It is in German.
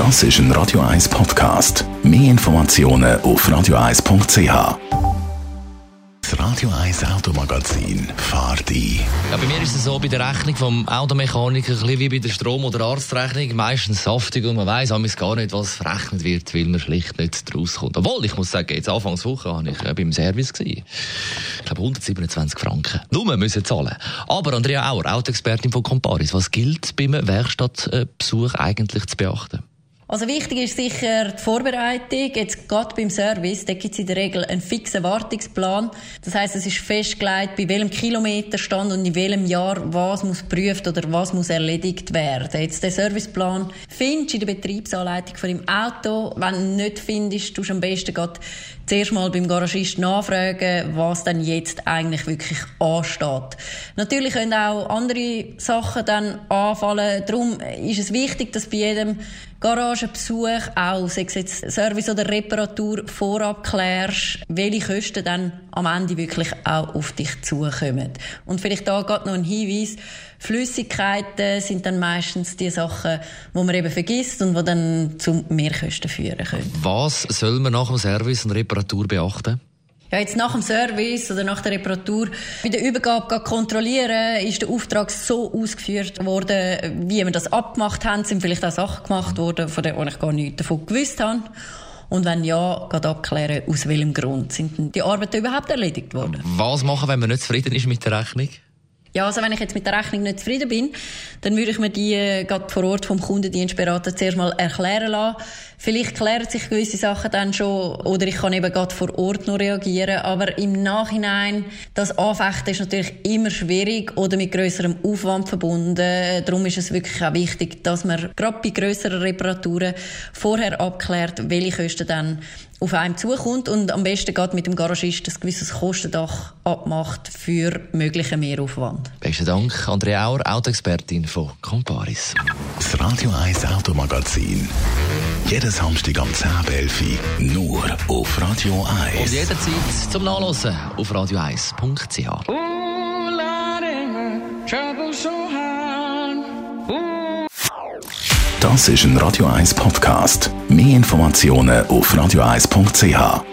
Das ist ein Radio 1 Podcast. Mehr Informationen auf radio1.ch. Das Radio 1 Automagazin fahrt ein. Ja, bei mir ist es so, bei der Rechnung vom Automechaniker, ein bisschen wie bei der Strom- oder Arztrechnung, meistens saftig und man weiss gar nicht, was verrechnet wird, weil man schlicht nicht draus kommt. Obwohl, ich muss sagen, jetzt Anfangswoche war ich äh, beim Service. Gewesen. Ich glaube, 127 Franken. Nur müssen zahlen. Aber Andrea Auer, Autoexpertin von Comparis, was gilt beim Werkstattbesuch eigentlich zu beachten? Also wichtig ist sicher die Vorbereitung. Jetzt gerade beim Service, da gibt es in der Regel einen fixen Wartungsplan. Das heißt, es ist festgelegt, bei welchem Kilometerstand und in welchem Jahr was muss geprüft oder was muss erledigt werden. Jetzt den Serviceplan findest du in der Betriebsanleitung von dem Auto. Wenn du nicht findest, tust du am besten gerade zuerst mal beim Garagist nachfragen, was dann jetzt eigentlich wirklich ansteht. Natürlich können auch andere Sachen dann anfallen. Darum ist es wichtig, dass bei jedem Garagenbesuch auch, sei es jetzt Service oder Reparatur, vorab klärst, welche Kosten dann am Ende wirklich auch auf dich zukommen. Und vielleicht da geht noch ein Hinweis. Flüssigkeiten sind dann meistens die Sachen, wo man eben vergisst und die dann zu Mehrkosten führen können. Was soll man nach dem Service und Reparatur beachten? Ja, jetzt nach dem Service oder nach der Reparatur bei der Übergabe kontrollieren, ist der Auftrag so ausgeführt worden, wie wir das abgemacht haben, sind vielleicht auch Sachen gemacht worden, von denen ich gar nichts davon gewusst habe. Und wenn ja, geht abklären, aus welchem Grund sind die Arbeiten überhaupt erledigt worden. Was machen, wenn man nicht zufrieden ist mit der Rechnung? Ja, also wenn ich jetzt mit der Rechnung nicht zufrieden bin, dann würde ich mir die äh, gerade vor Ort vom Kundendienstberater zuerst mal erklären lassen. Vielleicht klären sich gewisse Sachen dann schon oder ich kann eben gerade vor Ort noch reagieren. Aber im Nachhinein, das Anfechten ist natürlich immer schwierig oder mit größerem Aufwand verbunden. Darum ist es wirklich auch wichtig, dass man gerade bei grösseren Reparaturen vorher abklärt, welche Kosten dann auf einem zukommt und am besten geht mit dem Garagist ein gewisses Kostendach abmacht für möglichen Mehraufwand. Besten Dank, Andrea Auer, Autoexpertin von Comparis. Das Radio 1 Automagazin. Jeden Samstag am 10.11 nur auf Radio 1. Und jederzeit zum Nachlesen auf radio1.ch. Das ist ein Radio 1 Podcast. Mehr Informationen auf radio1.ch.